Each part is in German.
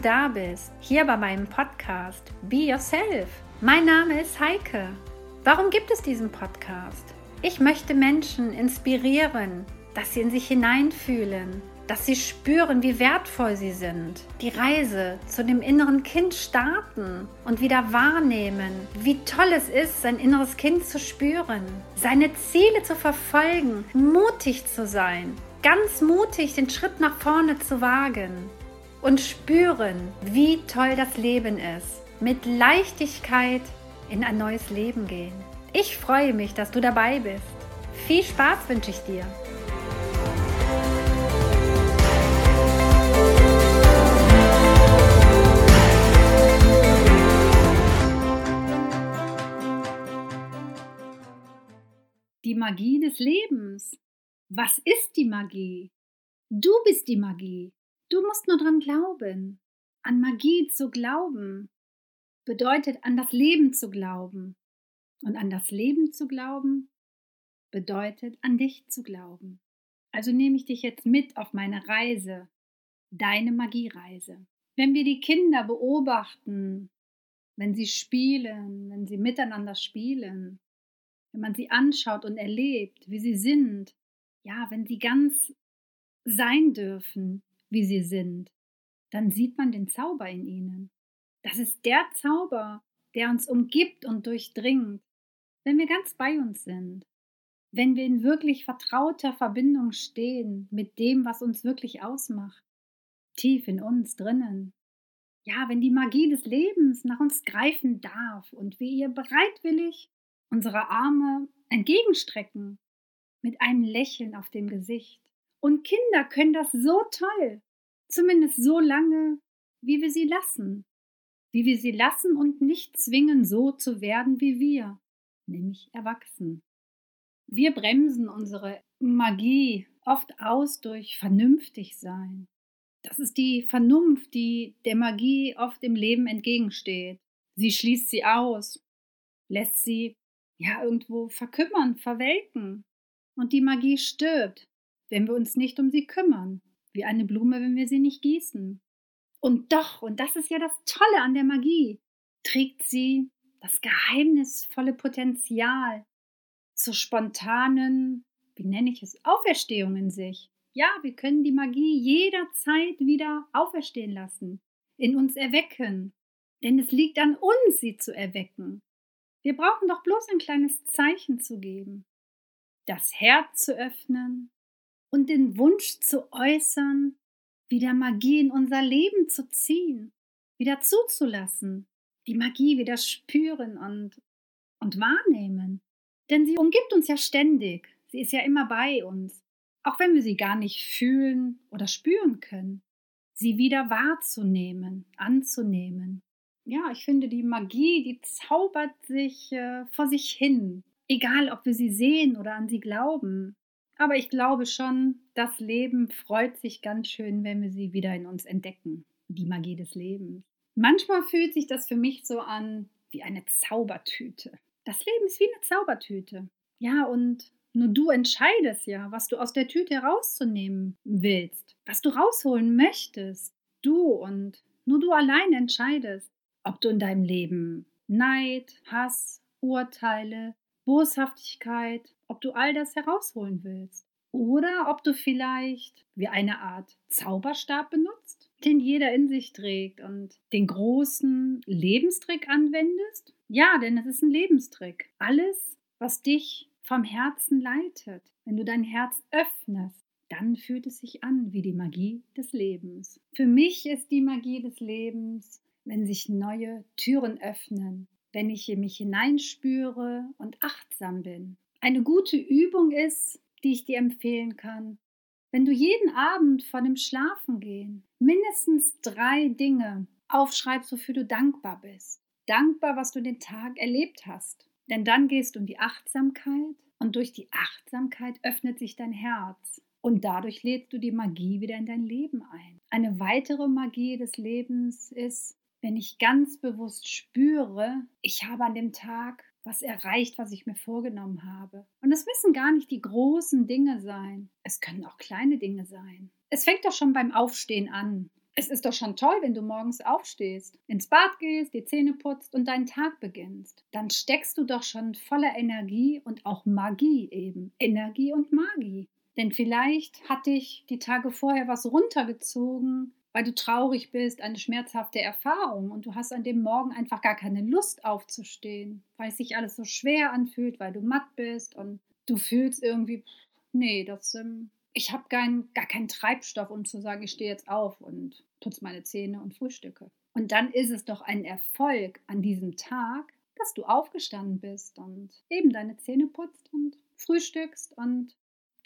da bist, hier bei meinem Podcast Be Yourself. Mein Name ist Heike. Warum gibt es diesen Podcast? Ich möchte Menschen inspirieren, dass sie in sich hineinfühlen, dass sie spüren, wie wertvoll sie sind, die Reise zu dem inneren Kind starten und wieder wahrnehmen, wie toll es ist, sein inneres Kind zu spüren, seine Ziele zu verfolgen, mutig zu sein, ganz mutig den Schritt nach vorne zu wagen und spüren, wie toll das Leben ist, mit Leichtigkeit in ein neues Leben gehen. Ich freue mich, dass du dabei bist. Viel Spaß wünsche ich dir. Die Magie des Lebens. Was ist die Magie? Du bist die Magie. Du musst nur dran glauben. An Magie zu glauben bedeutet an das Leben zu glauben. Und an das Leben zu glauben bedeutet an dich zu glauben. Also nehme ich dich jetzt mit auf meine Reise, deine Magiereise. Wenn wir die Kinder beobachten, wenn sie spielen, wenn sie miteinander spielen, wenn man sie anschaut und erlebt, wie sie sind, ja, wenn sie ganz sein dürfen, wie sie sind, dann sieht man den Zauber in ihnen. Das ist der Zauber, der uns umgibt und durchdringt, wenn wir ganz bei uns sind, wenn wir in wirklich vertrauter Verbindung stehen mit dem, was uns wirklich ausmacht, tief in uns drinnen. Ja, wenn die Magie des Lebens nach uns greifen darf und wir ihr bereitwillig unsere Arme entgegenstrecken mit einem Lächeln auf dem Gesicht. Und Kinder können das so toll, zumindest so lange, wie wir sie lassen, wie wir sie lassen und nicht zwingen, so zu werden wie wir, nämlich erwachsen. Wir bremsen unsere Magie oft aus durch vernünftig sein. Das ist die Vernunft, die der Magie oft im Leben entgegensteht. Sie schließt sie aus, lässt sie ja irgendwo verkümmern, verwelken. Und die Magie stirbt, wenn wir uns nicht um sie kümmern, wie eine Blume, wenn wir sie nicht gießen. Und doch, und das ist ja das Tolle an der Magie, trägt sie das geheimnisvolle Potenzial zur spontanen, wie nenne ich es, Auferstehung in sich. Ja, wir können die Magie jederzeit wieder auferstehen lassen, in uns erwecken, denn es liegt an uns, sie zu erwecken. Wir brauchen doch bloß ein kleines Zeichen zu geben, das Herz zu öffnen und den Wunsch zu äußern, wieder Magie in unser Leben zu ziehen, wieder zuzulassen, die Magie wieder spüren und, und wahrnehmen. Denn sie umgibt uns ja ständig, sie ist ja immer bei uns, auch wenn wir sie gar nicht fühlen oder spüren können, sie wieder wahrzunehmen, anzunehmen ja, ich finde, die Magie, die zaubert sich äh, vor sich hin. Egal, ob wir sie sehen oder an sie glauben. Aber ich glaube schon, das Leben freut sich ganz schön, wenn wir sie wieder in uns entdecken. Die Magie des Lebens. Manchmal fühlt sich das für mich so an wie eine Zaubertüte. Das Leben ist wie eine Zaubertüte. Ja, und nur du entscheidest ja, was du aus der Tüte herauszunehmen willst, was du rausholen möchtest. Du und nur du allein entscheidest ob du in deinem Leben Neid, Hass, Urteile, Boshaftigkeit, ob du all das herausholen willst. Oder ob du vielleicht wie eine Art Zauberstab benutzt, den jeder in sich trägt und den großen Lebenstrick anwendest. Ja, denn es ist ein Lebenstrick. Alles, was dich vom Herzen leitet, wenn du dein Herz öffnest, dann fühlt es sich an wie die Magie des Lebens. Für mich ist die Magie des Lebens wenn sich neue Türen öffnen, wenn ich in mich hineinspüre und achtsam bin. Eine gute Übung ist, die ich dir empfehlen kann, wenn du jeden Abend vor dem Schlafengehen mindestens drei Dinge aufschreibst, wofür du dankbar bist. Dankbar, was du den Tag erlebt hast. Denn dann gehst du in die Achtsamkeit und durch die Achtsamkeit öffnet sich dein Herz. Und dadurch lädst du die Magie wieder in dein Leben ein. Eine weitere Magie des Lebens ist, wenn ich ganz bewusst spüre, ich habe an dem Tag was erreicht, was ich mir vorgenommen habe. Und es müssen gar nicht die großen Dinge sein. Es können auch kleine Dinge sein. Es fängt doch schon beim Aufstehen an. Es ist doch schon toll, wenn du morgens aufstehst, ins Bad gehst, die Zähne putzt und deinen Tag beginnst. Dann steckst du doch schon voller Energie und auch Magie eben. Energie und Magie. Denn vielleicht hat dich die Tage vorher was runtergezogen, weil du traurig bist, eine schmerzhafte Erfahrung und du hast an dem Morgen einfach gar keine Lust aufzustehen, weil sich alles so schwer anfühlt, weil du matt bist und du fühlst irgendwie, nee, das, ähm, ich habe kein, gar keinen Treibstoff, um zu sagen, ich stehe jetzt auf und putze meine Zähne und frühstücke. Und dann ist es doch ein Erfolg an diesem Tag, dass du aufgestanden bist und eben deine Zähne putzt und frühstückst und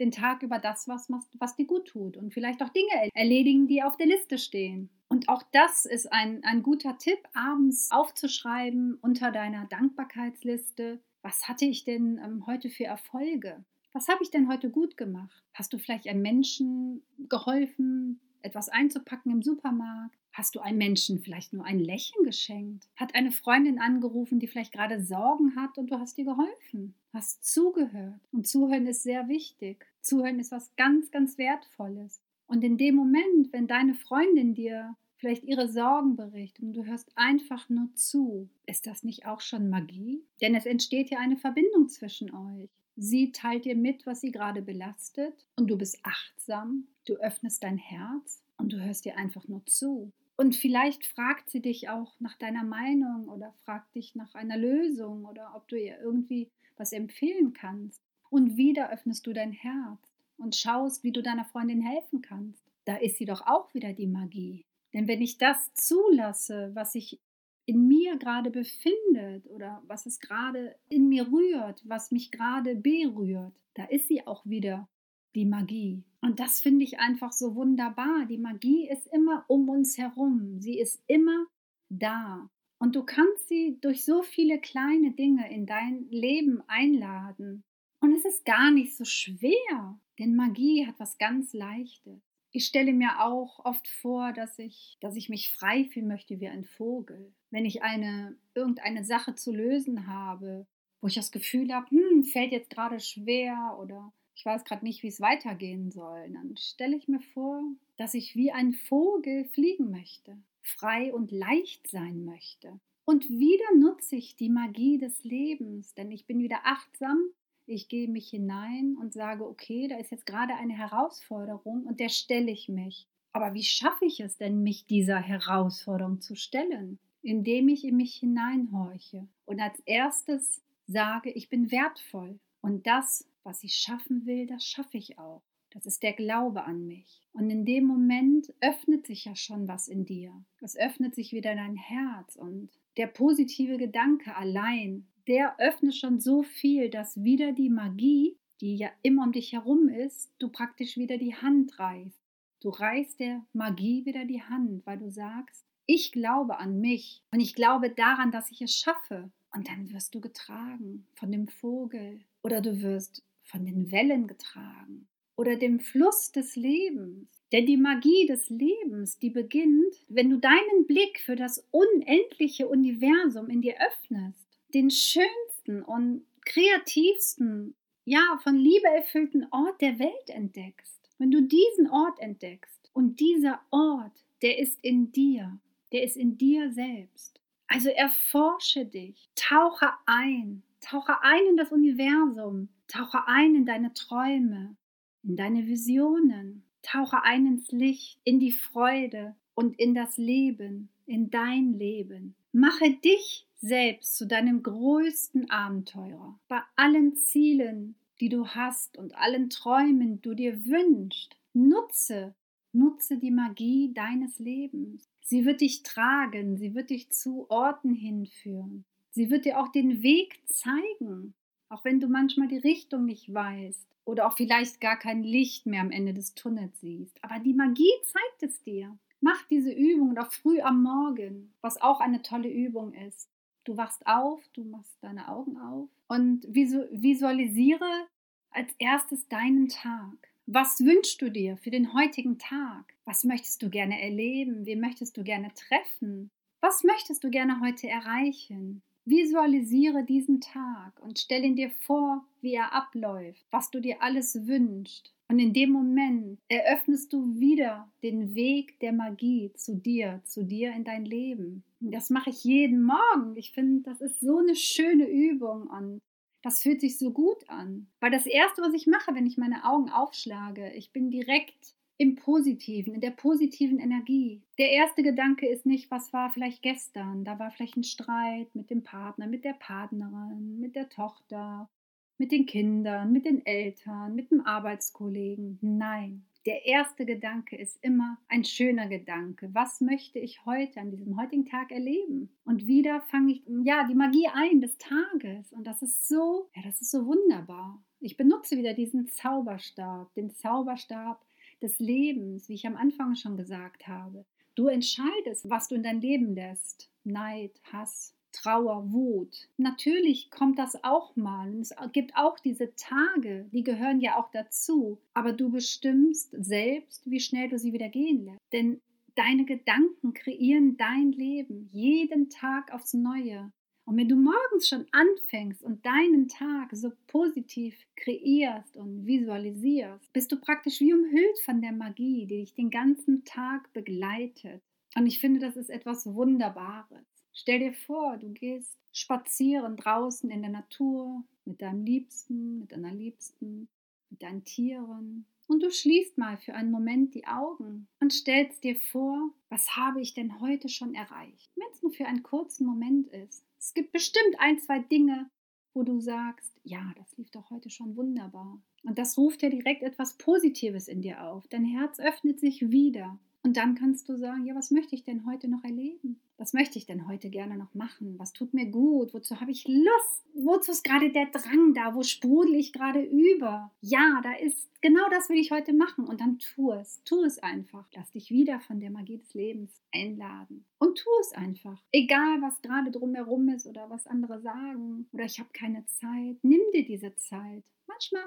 den Tag über das, was, was dir gut tut und vielleicht auch Dinge erledigen, die auf der Liste stehen. Und auch das ist ein, ein guter Tipp, abends aufzuschreiben unter deiner Dankbarkeitsliste. Was hatte ich denn ähm, heute für Erfolge? Was habe ich denn heute gut gemacht? Hast du vielleicht einem Menschen geholfen, etwas einzupacken im Supermarkt? Hast du einem Menschen vielleicht nur ein Lächeln geschenkt? Hat eine Freundin angerufen, die vielleicht gerade Sorgen hat und du hast ihr geholfen? Hast zugehört. Und zuhören ist sehr wichtig. Zuhören ist was ganz, ganz Wertvolles. Und in dem Moment, wenn deine Freundin dir vielleicht ihre Sorgen berichtet und du hörst einfach nur zu, ist das nicht auch schon Magie? Denn es entsteht ja eine Verbindung zwischen euch. Sie teilt dir mit, was sie gerade belastet und du bist achtsam, du öffnest dein Herz und du hörst dir einfach nur zu. Und vielleicht fragt sie dich auch nach deiner Meinung oder fragt dich nach einer Lösung oder ob du ihr irgendwie was empfehlen kannst. Und wieder öffnest du dein Herz und schaust, wie du deiner Freundin helfen kannst. Da ist sie doch auch wieder die Magie. Denn wenn ich das zulasse, was sich in mir gerade befindet oder was es gerade in mir rührt, was mich gerade berührt, da ist sie auch wieder die Magie. Und das finde ich einfach so wunderbar. Die Magie ist immer um uns herum. Sie ist immer da. Und du kannst sie durch so viele kleine Dinge in dein Leben einladen. Und es ist gar nicht so schwer, denn Magie hat was ganz Leichtes. Ich stelle mir auch oft vor, dass ich, dass ich mich frei fühlen möchte wie ein Vogel. Wenn ich eine, irgendeine Sache zu lösen habe, wo ich das Gefühl habe, hm, fällt jetzt gerade schwer oder ich weiß gerade nicht, wie es weitergehen soll, dann stelle ich mir vor, dass ich wie ein Vogel fliegen möchte, frei und leicht sein möchte. Und wieder nutze ich die Magie des Lebens, denn ich bin wieder achtsam, ich gehe mich hinein und sage, okay, da ist jetzt gerade eine Herausforderung und der stelle ich mich. Aber wie schaffe ich es denn, mich dieser Herausforderung zu stellen? Indem ich in mich hineinhorche und als erstes sage, ich bin wertvoll und das, was ich schaffen will, das schaffe ich auch. Das ist der Glaube an mich. Und in dem Moment öffnet sich ja schon was in dir. Es öffnet sich wieder dein Herz und der positive Gedanke allein, der öffnet schon so viel, dass wieder die Magie, die ja immer um dich herum ist, du praktisch wieder die Hand reißt. Du reißt der Magie wieder die Hand, weil du sagst, ich glaube an mich und ich glaube daran, dass ich es schaffe. Und dann wirst du getragen von dem Vogel oder du wirst von den Wellen getragen oder dem Fluss des Lebens. Denn die Magie des Lebens, die beginnt, wenn du deinen Blick für das unendliche Universum in dir öffnest, den schönsten und kreativsten, ja, von Liebe erfüllten Ort der Welt entdeckst. Wenn du diesen Ort entdeckst und dieser Ort, der ist in dir, der ist in dir selbst. Also erforsche dich, tauche ein, tauche ein in das Universum, tauche ein in deine Träume, in deine Visionen, tauche ein ins Licht, in die Freude und in das Leben, in dein Leben. Mache dich selbst zu deinem größten Abenteurer. Bei allen Zielen, die du hast und allen Träumen, du dir wünschst, nutze, nutze die Magie deines Lebens. Sie wird dich tragen, sie wird dich zu Orten hinführen. Sie wird dir auch den Weg zeigen, auch wenn du manchmal die Richtung nicht weißt oder auch vielleicht gar kein Licht mehr am Ende des Tunnels siehst. Aber die Magie zeigt es dir. Mach diese Übung doch früh am Morgen, was auch eine tolle Übung ist. Du wachst auf, du machst deine Augen auf und visualisiere als erstes deinen Tag. Was wünschst du dir für den heutigen Tag? Was möchtest du gerne erleben? Wen möchtest du gerne treffen? Was möchtest du gerne heute erreichen? Visualisiere diesen Tag und stell ihn dir vor, wie er abläuft, was du dir alles wünschst. Und in dem Moment eröffnest du wieder den Weg der Magie zu dir, zu dir in dein Leben. Das mache ich jeden Morgen. Ich finde, das ist so eine schöne Übung und das fühlt sich so gut an. Weil das Erste, was ich mache, wenn ich meine Augen aufschlage, ich bin direkt im Positiven, in der positiven Energie. Der erste Gedanke ist nicht, was war vielleicht gestern. Da war vielleicht ein Streit mit dem Partner, mit der Partnerin, mit der Tochter, mit den Kindern, mit den Eltern, mit dem Arbeitskollegen. Nein, der erste Gedanke ist immer ein schöner Gedanke. Was möchte ich heute an diesem heutigen Tag erleben? Und wieder fange ich ja die Magie ein des Tages und das ist so, ja, das ist so wunderbar. Ich benutze wieder diesen Zauberstab, den Zauberstab des Lebens, wie ich am Anfang schon gesagt habe. Du entscheidest, was du in dein Leben lässt. Neid, Hass, Trauer, Wut. Natürlich kommt das auch mal. Es gibt auch diese Tage, die gehören ja auch dazu. Aber du bestimmst selbst, wie schnell du sie wieder gehen lässt. Denn deine Gedanken kreieren dein Leben jeden Tag aufs Neue. Und wenn du morgens schon anfängst und deinen Tag so positiv kreierst und visualisierst, bist du praktisch wie umhüllt von der Magie, die dich den ganzen Tag begleitet. Und ich finde, das ist etwas Wunderbares. Stell dir vor, du gehst spazieren draußen in der Natur mit deinem Liebsten, mit deiner Liebsten, mit deinen Tieren. Und du schließt mal für einen Moment die Augen und stellst dir vor, was habe ich denn heute schon erreicht? Wenn es nur für einen kurzen Moment ist. Es gibt bestimmt ein, zwei Dinge, wo du sagst, ja, das lief doch heute schon wunderbar. Und das ruft ja direkt etwas Positives in dir auf. Dein Herz öffnet sich wieder. Und dann kannst du sagen, ja, was möchte ich denn heute noch erleben? Was möchte ich denn heute gerne noch machen? Was tut mir gut? Wozu habe ich Lust? Wozu ist gerade der Drang da? Wo sprudel ich gerade über? Ja, da ist genau das will ich heute machen und dann tu es. Tu es einfach. Lass dich wieder von der Magie des Lebens einladen und tu es einfach. Egal, was gerade drumherum ist oder was andere sagen oder ich habe keine Zeit. Nimm dir diese Zeit. Manchmal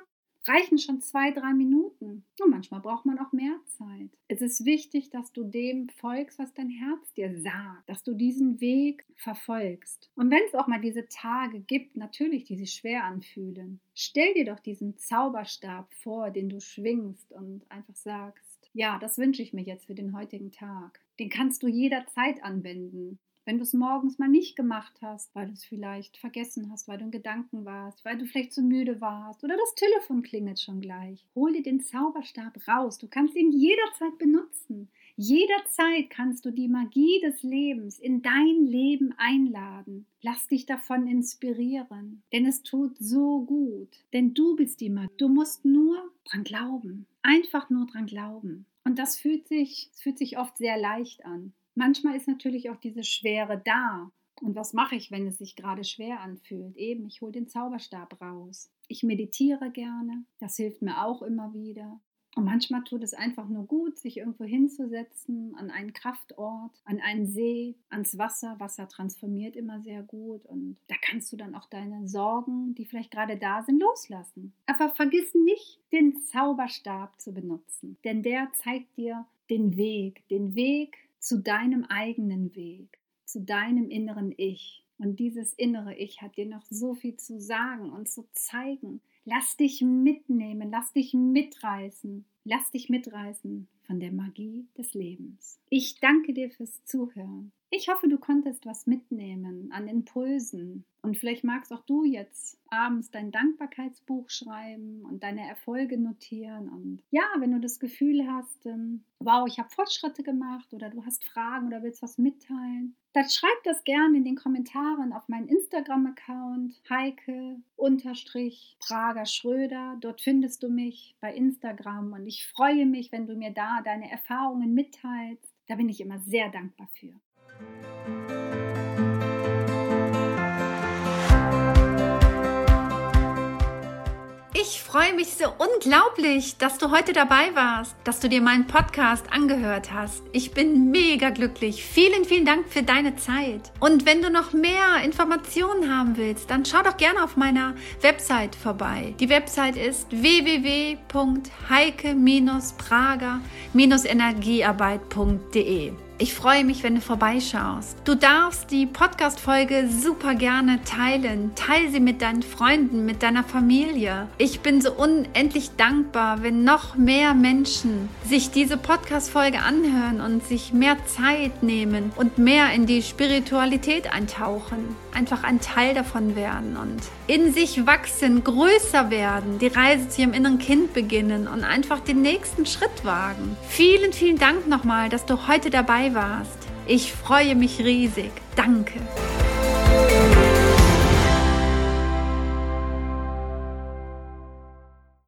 reichen schon zwei, drei Minuten. Und manchmal braucht man auch mehr Zeit. Es ist wichtig, dass du dem folgst, was dein Herz dir sagt, dass du diesen Weg verfolgst. Und wenn es auch mal diese Tage gibt, natürlich, die sich schwer anfühlen, stell dir doch diesen Zauberstab vor, den du schwingst und einfach sagst, ja, das wünsche ich mir jetzt für den heutigen Tag. Den kannst du jederzeit anwenden. Wenn du es morgens mal nicht gemacht hast, weil du es vielleicht vergessen hast, weil du in Gedanken warst, weil du vielleicht zu müde warst oder das Telefon klingelt schon gleich, hol dir den Zauberstab raus. Du kannst ihn jederzeit benutzen. Jederzeit kannst du die Magie des Lebens in dein Leben einladen. Lass dich davon inspirieren, denn es tut so gut. Denn du bist die Magie. Du musst nur dran glauben. Einfach nur dran glauben. Und das fühlt sich, das fühlt sich oft sehr leicht an. Manchmal ist natürlich auch diese Schwere da. Und was mache ich, wenn es sich gerade schwer anfühlt? Eben, ich hole den Zauberstab raus. Ich meditiere gerne, das hilft mir auch immer wieder. Und manchmal tut es einfach nur gut, sich irgendwo hinzusetzen, an einen Kraftort, an einen See, ans Wasser. Wasser transformiert immer sehr gut und da kannst du dann auch deine Sorgen, die vielleicht gerade da sind, loslassen. Aber vergiss nicht, den Zauberstab zu benutzen, denn der zeigt dir den Weg, den Weg zu deinem eigenen Weg, zu deinem inneren Ich. Und dieses innere Ich hat dir noch so viel zu sagen und zu zeigen. Lass dich mitnehmen, lass dich mitreißen, lass dich mitreißen von der Magie des Lebens. Ich danke dir fürs Zuhören. Ich hoffe, du konntest was mitnehmen an Impulsen. Und vielleicht magst auch du jetzt abends dein Dankbarkeitsbuch schreiben und deine Erfolge notieren. Und ja, wenn du das Gefühl hast, ähm, wow, ich habe Fortschritte gemacht oder du hast Fragen oder willst was mitteilen, dann schreib das gerne in den Kommentaren auf meinen Instagram-Account Heike-Prager Schröder. Dort findest du mich bei Instagram und ich freue mich, wenn du mir da deine Erfahrungen mitteilst. Da bin ich immer sehr dankbar für. Ich freue mich so unglaublich, dass du heute dabei warst, dass du dir meinen Podcast angehört hast. Ich bin mega glücklich. Vielen, vielen Dank für deine Zeit. Und wenn du noch mehr Informationen haben willst, dann schau doch gerne auf meiner Website vorbei. Die Website ist www.heike-prager-energiearbeit.de. Ich freue mich, wenn du vorbeischaust. Du darfst die Podcast-Folge super gerne teilen. Teil sie mit deinen Freunden, mit deiner Familie. Ich bin so unendlich dankbar, wenn noch mehr Menschen sich diese Podcast-Folge anhören und sich mehr Zeit nehmen und mehr in die Spiritualität eintauchen. Einfach ein Teil davon werden und in sich wachsen, größer werden, die Reise zu ihrem inneren Kind beginnen und einfach den nächsten Schritt wagen. Vielen, vielen Dank nochmal, dass du heute warst. Ich freue mich riesig. Danke.